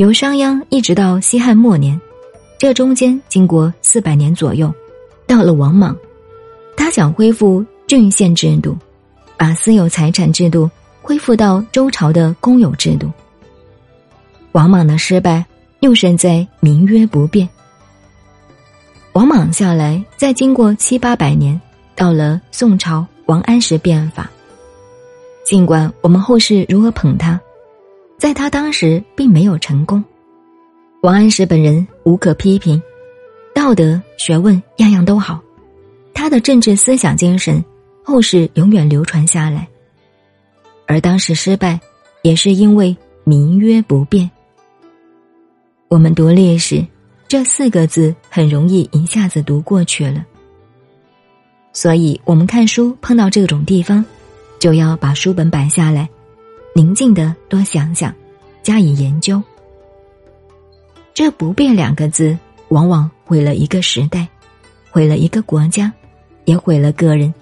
由商鞅一直到西汉末年，这中间经过四百年左右，到了王莽，他想恢复郡县制度，把私有财产制度恢复到周朝的公有制度。王莽的失败又胜在民约不变。王莽下来，再经过七八百年，到了宋朝王安石变法。尽管我们后世如何捧他，在他当时并没有成功。王安石本人无可批评，道德学问样样都好，他的政治思想精神后世永远流传下来。而当时失败，也是因为民约不变。我们读历史。这四个字很容易一下子读过去了，所以我们看书碰到这种地方，就要把书本摆下来，宁静的多想想，加以研究。这“不变”两个字，往往毁了一个时代，毁了一个国家，也毁了个人。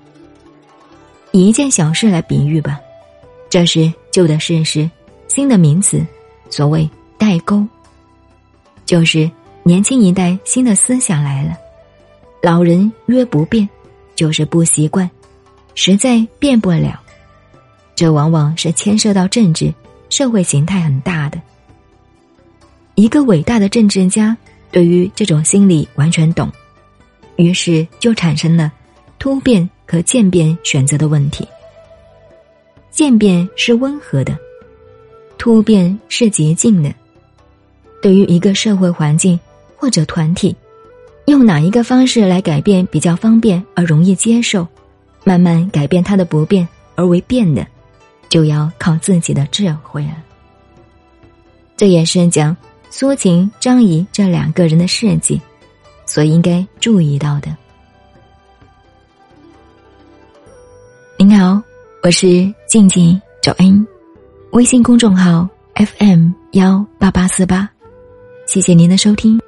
以一件小事来比喻吧，这是旧的事实，新的名词，所谓代沟，就是。年轻一代新的思想来了，老人约不变，就是不习惯，实在变不了。这往往是牵涉到政治、社会形态很大的。一个伟大的政治家对于这种心理完全懂，于是就产生了突变和渐变选择的问题。渐变是温和的，突变是捷径的。对于一个社会环境。或者团体，用哪一个方式来改变比较方便而容易接受，慢慢改变它的不变而为变的，就要靠自己的智慧了。这也是讲苏秦、张仪这两个人的事迹，所应该注意到的。您好，我是静静找恩，微信公众号 FM 幺八八四八，谢谢您的收听。